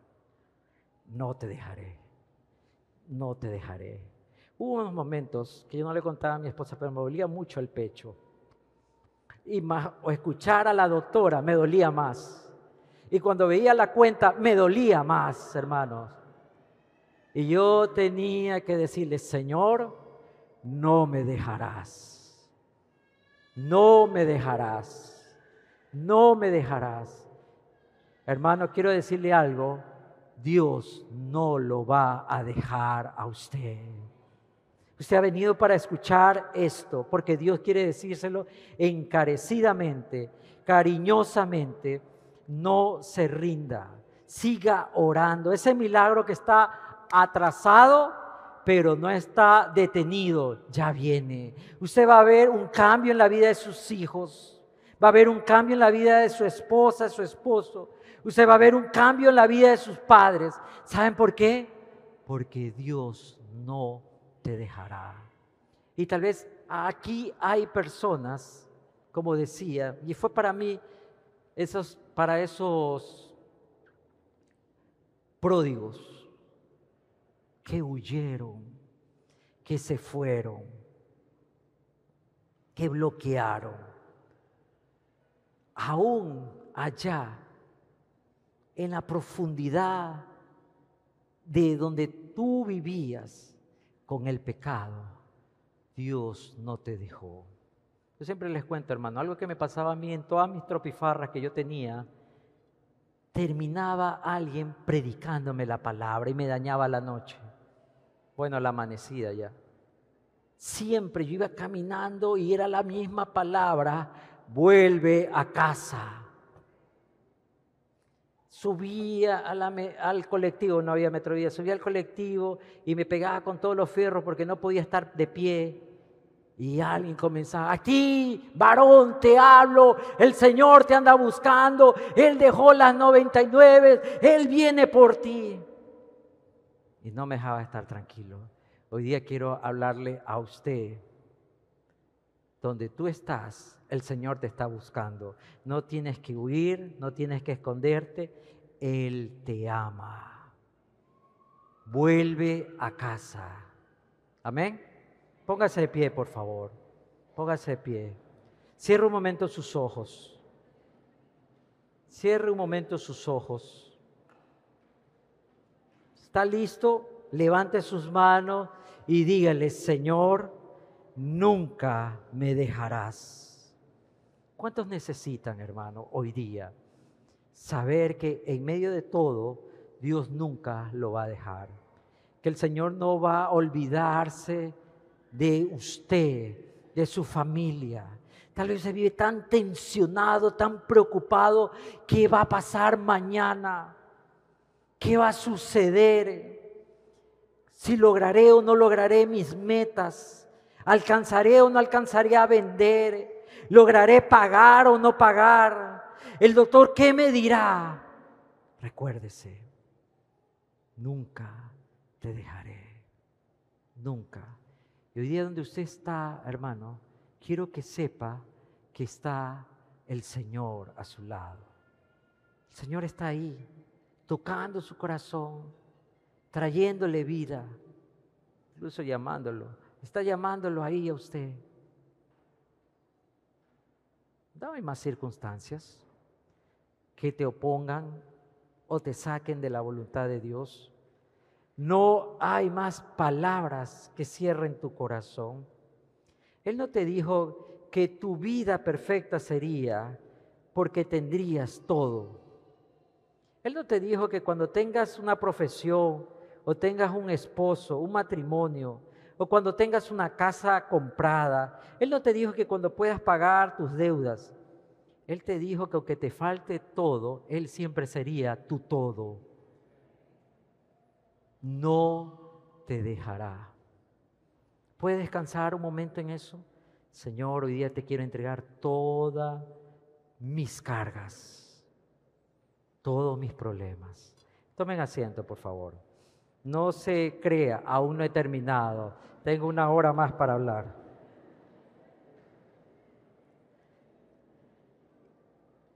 no te dejaré, no te dejaré. Hubo unos momentos que yo no le contaba a mi esposa, pero me dolía mucho el pecho. Y más, o escuchar a la doctora me dolía más. Y cuando veía la cuenta me dolía más, hermanos. Y yo tenía que decirle, Señor, no me dejarás. No me dejarás. No me dejarás. Hermano, quiero decirle algo. Dios no lo va a dejar a usted. Usted ha venido para escuchar esto, porque Dios quiere decírselo encarecidamente, cariñosamente. No se rinda, siga orando. Ese milagro que está atrasado, pero no está detenido, ya viene. Usted va a ver un cambio en la vida de sus hijos, va a ver un cambio en la vida de su esposa, su esposo. Usted va a ver un cambio en la vida de sus padres. ¿Saben por qué? Porque Dios no te dejará. Y tal vez aquí hay personas, como decía, y fue para mí, esos, para esos pródigos que huyeron, que se fueron, que bloquearon, aún allá, en la profundidad de donde tú vivías, con el pecado, Dios no te dejó. Yo siempre les cuento, hermano, algo que me pasaba a mí en todas mis tropifarras que yo tenía, terminaba alguien predicándome la palabra y me dañaba la noche. Bueno, la amanecida ya. Siempre yo iba caminando y era la misma palabra, vuelve a casa subía al colectivo, no había metrovía, subía al colectivo y me pegaba con todos los fierros porque no podía estar de pie. Y alguien comenzaba, aquí, varón, te hablo, el Señor te anda buscando, Él dejó las 99, Él viene por ti. Y no me dejaba estar tranquilo. Hoy día quiero hablarle a usted. Donde tú estás, el Señor te está buscando. No tienes que huir, no tienes que esconderte. Él te ama. Vuelve a casa. Amén. Póngase de pie, por favor. Póngase de pie. Cierre un momento sus ojos. Cierre un momento sus ojos. ¿Está listo? Levante sus manos y dígale, Señor, nunca me dejarás. ¿Cuántos necesitan, hermano, hoy día saber que en medio de todo Dios nunca lo va a dejar? Que el Señor no va a olvidarse de usted, de su familia. Tal vez se vive tan tensionado, tan preocupado, ¿qué va a pasar mañana? ¿Qué va a suceder? Si lograré o no lograré mis metas, alcanzaré o no alcanzaré a vender, ¿Lograré pagar o no pagar? El doctor, ¿qué me dirá? Recuérdese, nunca te dejaré. Nunca. Y hoy día donde usted está, hermano, quiero que sepa que está el Señor a su lado. El Señor está ahí, tocando su corazón, trayéndole vida, incluso llamándolo. Está llamándolo ahí a usted. No hay más circunstancias que te opongan o te saquen de la voluntad de Dios. No hay más palabras que cierren tu corazón. Él no te dijo que tu vida perfecta sería porque tendrías todo. Él no te dijo que cuando tengas una profesión o tengas un esposo, un matrimonio, o cuando tengas una casa comprada. Él no te dijo que cuando puedas pagar tus deudas. Él te dijo que aunque te falte todo, Él siempre sería tu todo. No te dejará. ¿Puedes descansar un momento en eso? Señor, hoy día te quiero entregar todas mis cargas, todos mis problemas. Tomen asiento, por favor. No se crea, aún no he terminado. Tengo una hora más para hablar.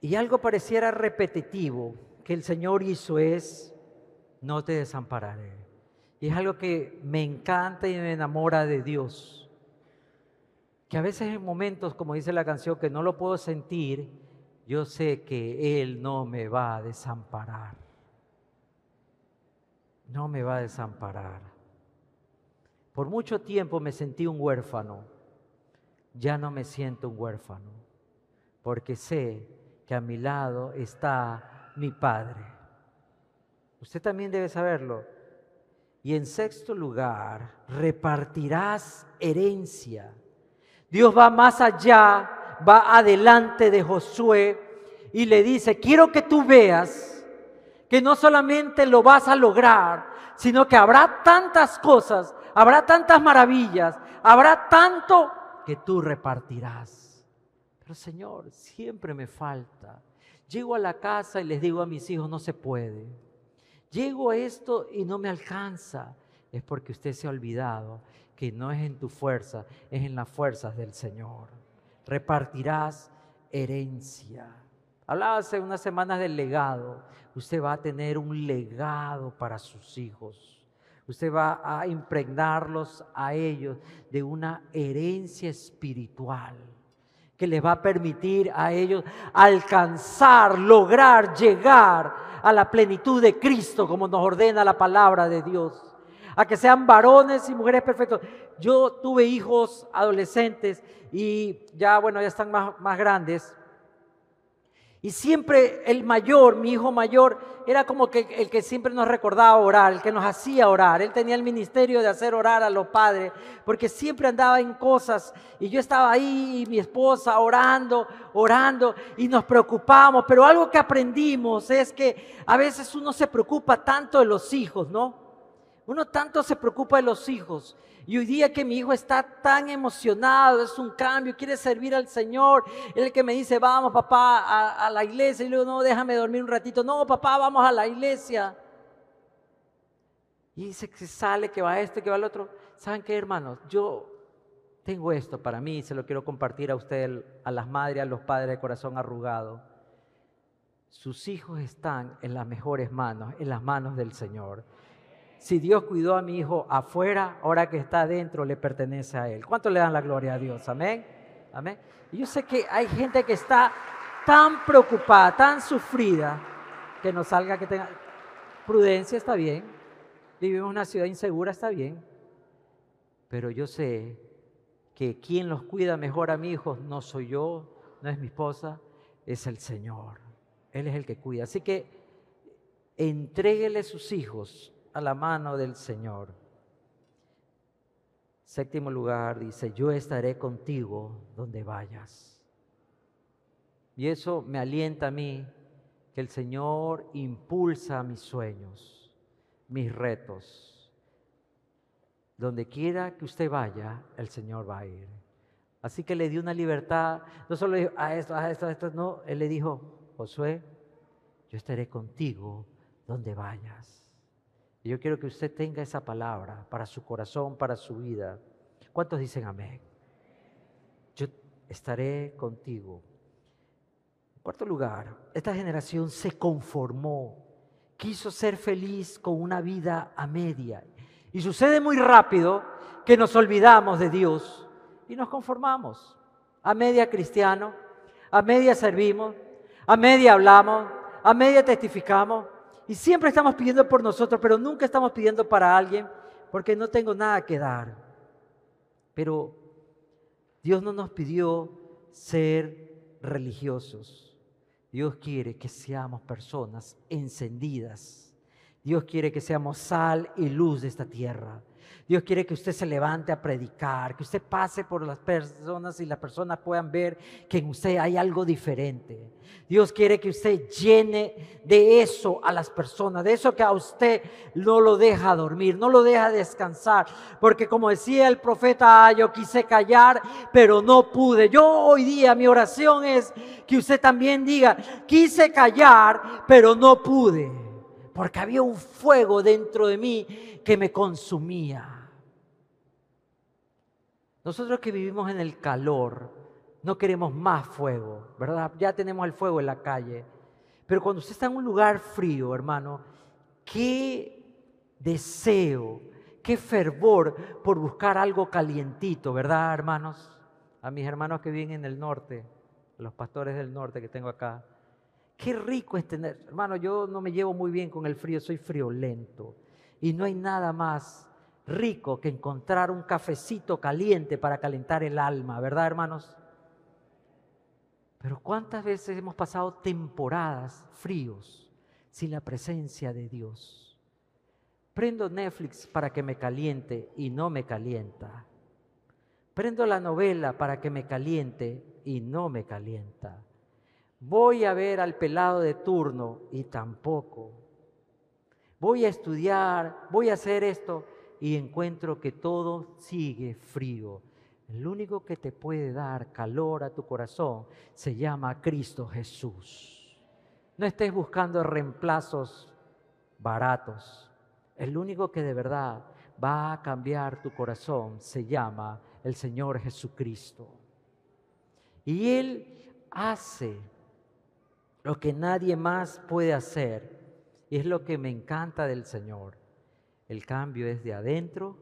Y algo pareciera repetitivo que el Señor hizo es, no te desampararé. Y es algo que me encanta y me enamora de Dios. Que a veces en momentos, como dice la canción, que no lo puedo sentir, yo sé que Él no me va a desamparar. No me va a desamparar. Por mucho tiempo me sentí un huérfano. Ya no me siento un huérfano, porque sé que a mi lado está mi Padre. Usted también debe saberlo. Y en sexto lugar, repartirás herencia. Dios va más allá, va adelante de Josué y le dice, quiero que tú veas que no solamente lo vas a lograr, sino que habrá tantas cosas, habrá tantas maravillas, habrá tanto que tú repartirás. Pero Señor, siempre me falta. Llego a la casa y les digo a mis hijos, no se puede. Llego a esto y no me alcanza. Es porque usted se ha olvidado que no es en tu fuerza, es en las fuerzas del Señor. Repartirás herencia. Hablaba hace unas semanas del legado. Usted va a tener un legado para sus hijos. Usted va a impregnarlos a ellos de una herencia espiritual que les va a permitir a ellos alcanzar, lograr, llegar a la plenitud de Cristo, como nos ordena la palabra de Dios. A que sean varones y mujeres perfectos. Yo tuve hijos adolescentes y ya, bueno, ya están más, más grandes. Y siempre el mayor, mi hijo mayor, era como que el que siempre nos recordaba orar, el que nos hacía orar. Él tenía el ministerio de hacer orar a los padres, porque siempre andaba en cosas y yo estaba ahí y mi esposa orando, orando y nos preocupábamos. Pero algo que aprendimos es que a veces uno se preocupa tanto de los hijos, ¿no? Uno tanto se preocupa de los hijos. Y hoy día que mi hijo está tan emocionado, es un cambio, quiere servir al Señor. Él que me dice, vamos papá a, la iglesia. Y luego, no, déjame dormir un ratito. No, papá, vamos a la iglesia. Y dice que sale, que va esto, que va el otro. ¿Saben qué, hermanos? Yo tengo esto para mí se lo quiero compartir a usted, a las madres, a los padres de corazón arrugado. Sus hijos están en las mejores manos, en las manos del Señor. Si Dios cuidó a mi hijo afuera, ahora que está adentro le pertenece a él. ¿Cuánto le dan la gloria a Dios? Amén. Amén. Yo sé que hay gente que está tan preocupada, tan sufrida, que no salga que tenga prudencia, está bien. Vivimos en una ciudad insegura, está bien. Pero yo sé que quien los cuida mejor a mi hijo no soy yo, no es mi esposa, es el Señor. Él es el que cuida. Así que entréguele sus hijos a la mano del Señor. Séptimo lugar dice, yo estaré contigo donde vayas. Y eso me alienta a mí que el Señor impulsa mis sueños, mis retos. Donde quiera que usted vaya, el Señor va a ir. Así que le dio una libertad, no solo dijo, a esto, a esto, a esto, no, Él le dijo, Josué, yo estaré contigo donde vayas. Y yo quiero que usted tenga esa palabra para su corazón, para su vida. ¿Cuántos dicen amén? Yo estaré contigo. En cuarto lugar, esta generación se conformó, quiso ser feliz con una vida a media. Y sucede muy rápido que nos olvidamos de Dios y nos conformamos. A media cristiano, a media servimos, a media hablamos, a media testificamos, y siempre estamos pidiendo por nosotros, pero nunca estamos pidiendo para alguien porque no tengo nada que dar. Pero Dios no nos pidió ser religiosos. Dios quiere que seamos personas encendidas. Dios quiere que seamos sal y luz de esta tierra. Dios quiere que usted se levante a predicar, que usted pase por las personas y las personas puedan ver que en usted hay algo diferente. Dios quiere que usted llene de eso a las personas, de eso que a usted no lo deja dormir, no lo deja descansar. Porque como decía el profeta, ah, yo quise callar, pero no pude. Yo hoy día mi oración es que usted también diga, quise callar, pero no pude. Porque había un fuego dentro de mí que me consumía. Nosotros que vivimos en el calor, no queremos más fuego, ¿verdad? Ya tenemos el fuego en la calle. Pero cuando usted está en un lugar frío, hermano, qué deseo, qué fervor por buscar algo calientito, ¿verdad, hermanos? A mis hermanos que viven en el norte, los pastores del norte que tengo acá. Qué rico es tener, hermano, yo no me llevo muy bien con el frío, soy friolento. Y no hay nada más rico que encontrar un cafecito caliente para calentar el alma, ¿verdad, hermanos? Pero ¿cuántas veces hemos pasado temporadas fríos sin la presencia de Dios? Prendo Netflix para que me caliente y no me calienta. Prendo la novela para que me caliente y no me calienta. Voy a ver al pelado de turno y tampoco. Voy a estudiar, voy a hacer esto y encuentro que todo sigue frío. El único que te puede dar calor a tu corazón se llama Cristo Jesús. No estés buscando reemplazos baratos. El único que de verdad va a cambiar tu corazón se llama el Señor Jesucristo. Y Él hace lo que nadie más puede hacer. Y es lo que me encanta del Señor. El cambio es de adentro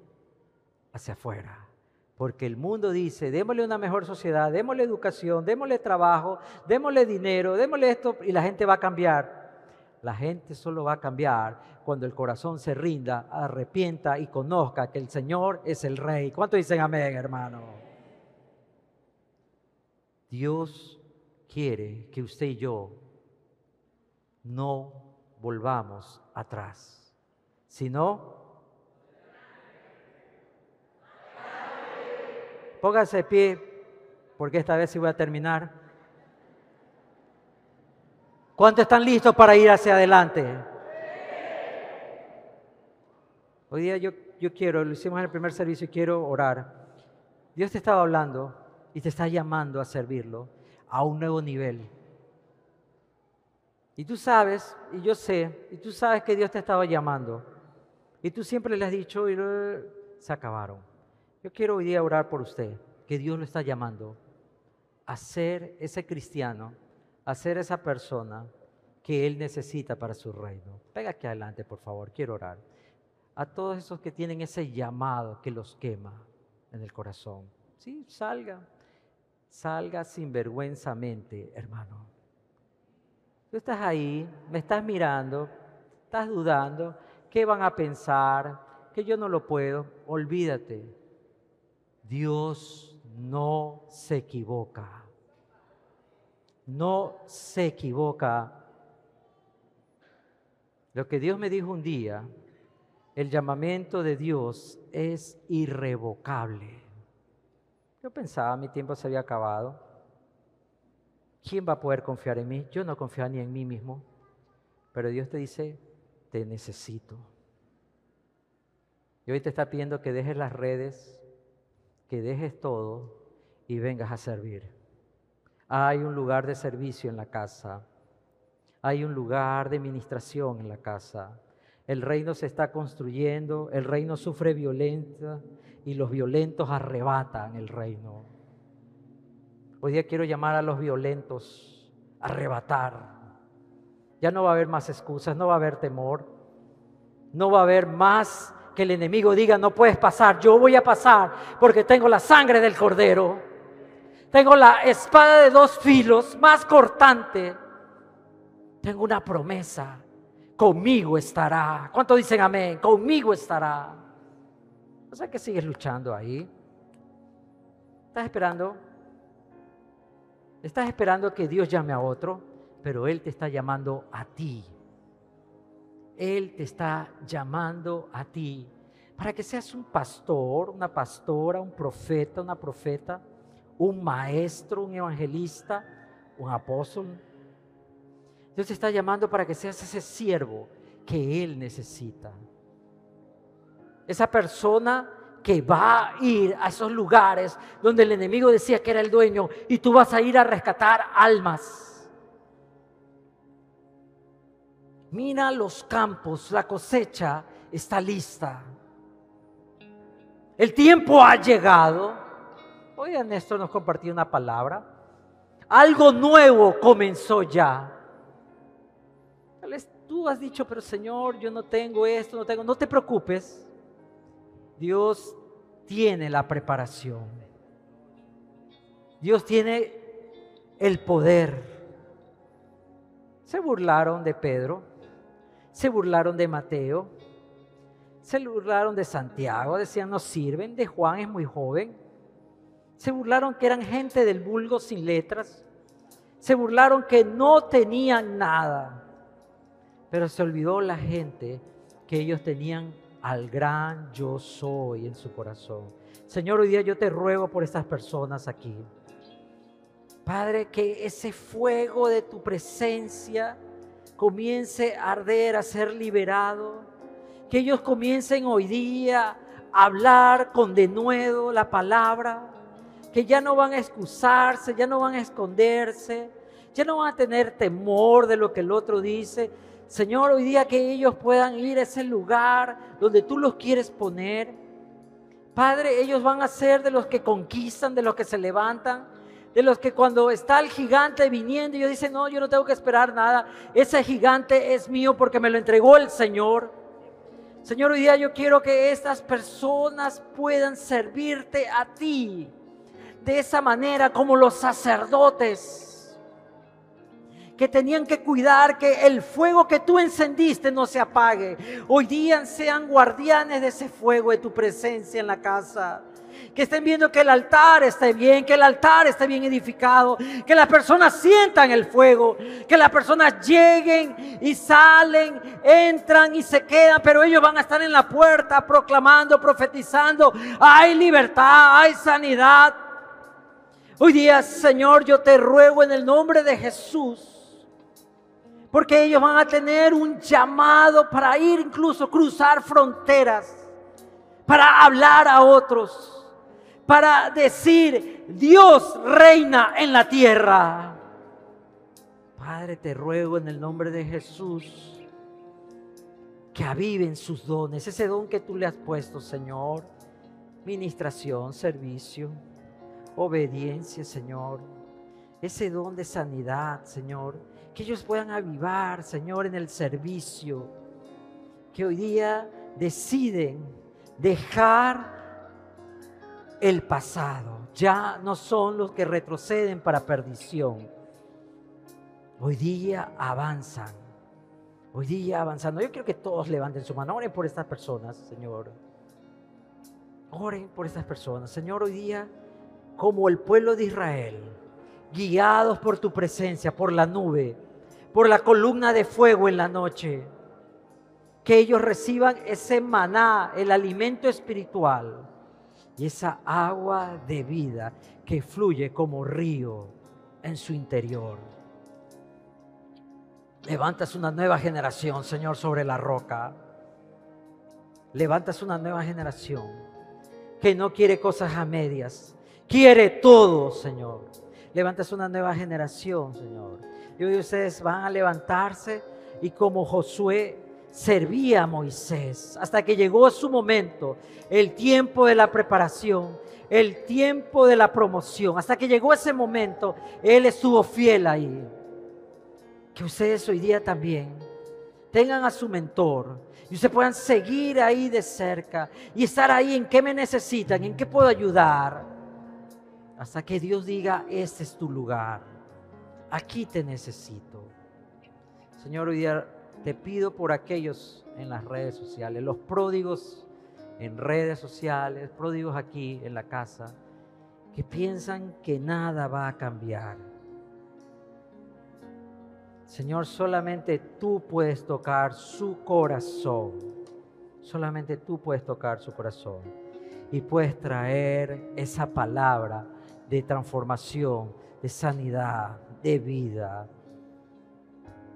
hacia afuera. Porque el mundo dice, démosle una mejor sociedad, démosle educación, démosle trabajo, démosle dinero, démosle esto y la gente va a cambiar. La gente solo va a cambiar cuando el corazón se rinda, arrepienta y conozca que el Señor es el Rey. ¿Cuánto dicen amén, hermano? Dios quiere que usted y yo no volvamos atrás, sino Póngase de pie, porque esta vez sí voy a terminar. ¿Cuántos están listos para ir hacia adelante? Hoy día yo, yo quiero, lo hicimos en el primer servicio y quiero orar. Dios te estaba hablando y te está llamando a servirlo a un nuevo nivel. Y tú sabes, y yo sé, y tú sabes que Dios te estaba llamando. Y tú siempre le has dicho y se acabaron. Yo quiero hoy día orar por usted, que Dios lo está llamando a ser ese cristiano, a ser esa persona que Él necesita para su reino. Pega aquí adelante, por favor, quiero orar. A todos esos que tienen ese llamado que los quema en el corazón. Sí, salga, salga sinvergüenzamente, hermano. Tú estás ahí, me estás mirando, estás dudando, ¿qué van a pensar? Que yo no lo puedo. Olvídate Dios no se equivoca. No se equivoca. Lo que Dios me dijo un día, el llamamiento de Dios es irrevocable. Yo pensaba, mi tiempo se había acabado. ¿Quién va a poder confiar en mí? Yo no confío ni en mí mismo. Pero Dios te dice, te necesito. Y hoy te está pidiendo que dejes las redes, que dejes todo y vengas a servir. Hay un lugar de servicio en la casa. Hay un lugar de ministración en la casa. El reino se está construyendo, el reino sufre violencia y los violentos arrebatan el reino. Hoy día quiero llamar a los violentos a arrebatar. Ya no va a haber más excusas, no va a haber temor, no va a haber más que el enemigo diga, no puedes pasar, yo voy a pasar porque tengo la sangre del cordero, tengo la espada de dos filos más cortante, tengo una promesa, conmigo estará. ¿Cuánto dicen amén? Conmigo estará. O sea que sigues luchando ahí. ¿Estás esperando? Estás esperando que Dios llame a otro, pero Él te está llamando a ti. Él te está llamando a ti para que seas un pastor, una pastora, un profeta, una profeta, un maestro, un evangelista, un apóstol. Dios te está llamando para que seas ese siervo que Él necesita. Esa persona que va a ir a esos lugares donde el enemigo decía que era el dueño y tú vas a ir a rescatar almas. Mira los campos, la cosecha está lista. El tiempo ha llegado. Hoy Néstor nos compartió una palabra Algo nuevo comenzó ya. Tal vez tú has dicho, pero Señor, yo no tengo esto, no tengo. No te preocupes. Dios tiene la preparación. Dios tiene el poder. Se burlaron de Pedro, se burlaron de Mateo, se burlaron de Santiago, decían no sirven, de Juan es muy joven. Se burlaron que eran gente del vulgo sin letras. Se burlaron que no tenían nada. Pero se olvidó la gente que ellos tenían al gran yo soy en su corazón. Señor, hoy día yo te ruego por estas personas aquí. Padre, que ese fuego de tu presencia comience a arder, a ser liberado. Que ellos comiencen hoy día a hablar con denuedo la palabra que ya no van a excusarse, ya no van a esconderse, ya no van a tener temor de lo que el otro dice. Señor, hoy día que ellos puedan ir a ese lugar donde tú los quieres poner. Padre, ellos van a ser de los que conquistan, de los que se levantan, de los que cuando está el gigante viniendo, ellos dicen, no, yo no tengo que esperar nada, ese gigante es mío porque me lo entregó el Señor. Señor, hoy día yo quiero que estas personas puedan servirte a ti de esa manera como los sacerdotes que tenían que cuidar que el fuego que tú encendiste no se apague. Hoy día sean guardianes de ese fuego de tu presencia en la casa. Que estén viendo que el altar esté bien, que el altar esté bien edificado, que las personas sientan el fuego, que las personas lleguen y salen, entran y se quedan, pero ellos van a estar en la puerta proclamando, profetizando, hay libertad, hay sanidad, Hoy día, Señor, yo te ruego en el nombre de Jesús, porque ellos van a tener un llamado para ir incluso cruzar fronteras, para hablar a otros, para decir, Dios reina en la tierra. Padre, te ruego en el nombre de Jesús que aviven sus dones, ese don que tú le has puesto, Señor, ministración, servicio obediencia, Señor. Ese don de sanidad, Señor. Que ellos puedan avivar, Señor, en el servicio. Que hoy día deciden dejar el pasado. Ya no son los que retroceden para perdición. Hoy día avanzan. Hoy día avanzando. Yo quiero que todos levanten su mano. Oren por estas personas, Señor. Oren por estas personas. Señor, hoy día como el pueblo de Israel, guiados por tu presencia, por la nube, por la columna de fuego en la noche, que ellos reciban ese maná, el alimento espiritual y esa agua de vida que fluye como río en su interior. Levantas una nueva generación, Señor, sobre la roca. Levantas una nueva generación que no quiere cosas a medias, quiere todo, Señor. Levantas una nueva generación, Señor. Y hoy ustedes van a levantarse y como Josué servía a Moisés hasta que llegó su momento, el tiempo de la preparación, el tiempo de la promoción, hasta que llegó ese momento, Él estuvo fiel ahí. Que ustedes hoy día también tengan a su mentor y ustedes puedan seguir ahí de cerca y estar ahí en qué me necesitan, en qué puedo ayudar hasta que Dios diga, este es tu lugar, aquí te necesito. Señor, hoy día te pido por aquellos en las redes sociales, los pródigos en redes sociales, pródigos aquí en la casa, que piensan que nada va a cambiar. Señor, solamente tú puedes tocar su corazón. Solamente tú puedes tocar su corazón. Y puedes traer esa palabra de transformación, de sanidad, de vida.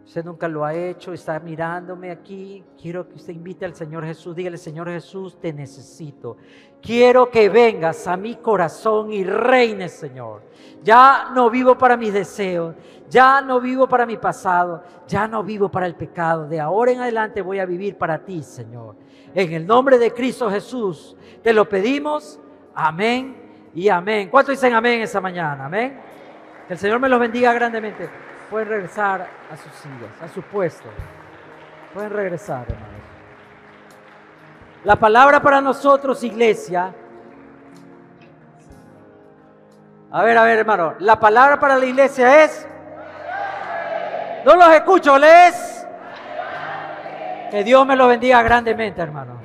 Usted nunca lo ha hecho, está mirándome aquí. Quiero que usted invite al Señor Jesús. Dígale, Señor Jesús, te necesito. Quiero que vengas a mi corazón y reines, Señor. Ya no vivo para mis deseos. Ya no vivo para mi pasado. Ya no vivo para el pecado. De ahora en adelante voy a vivir para ti, Señor. En el nombre de Cristo Jesús, te lo pedimos. Amén y amén. ¿Cuántos dicen amén esa mañana? Amén. Que el Señor me los bendiga grandemente. Pueden regresar a sus sillas, a sus puestos. Pueden regresar, hermanos. La palabra para nosotros, iglesia. A ver, a ver, hermano. La palabra para la iglesia es. No los escucho, les. Que Dios me lo bendiga grandemente, hermano.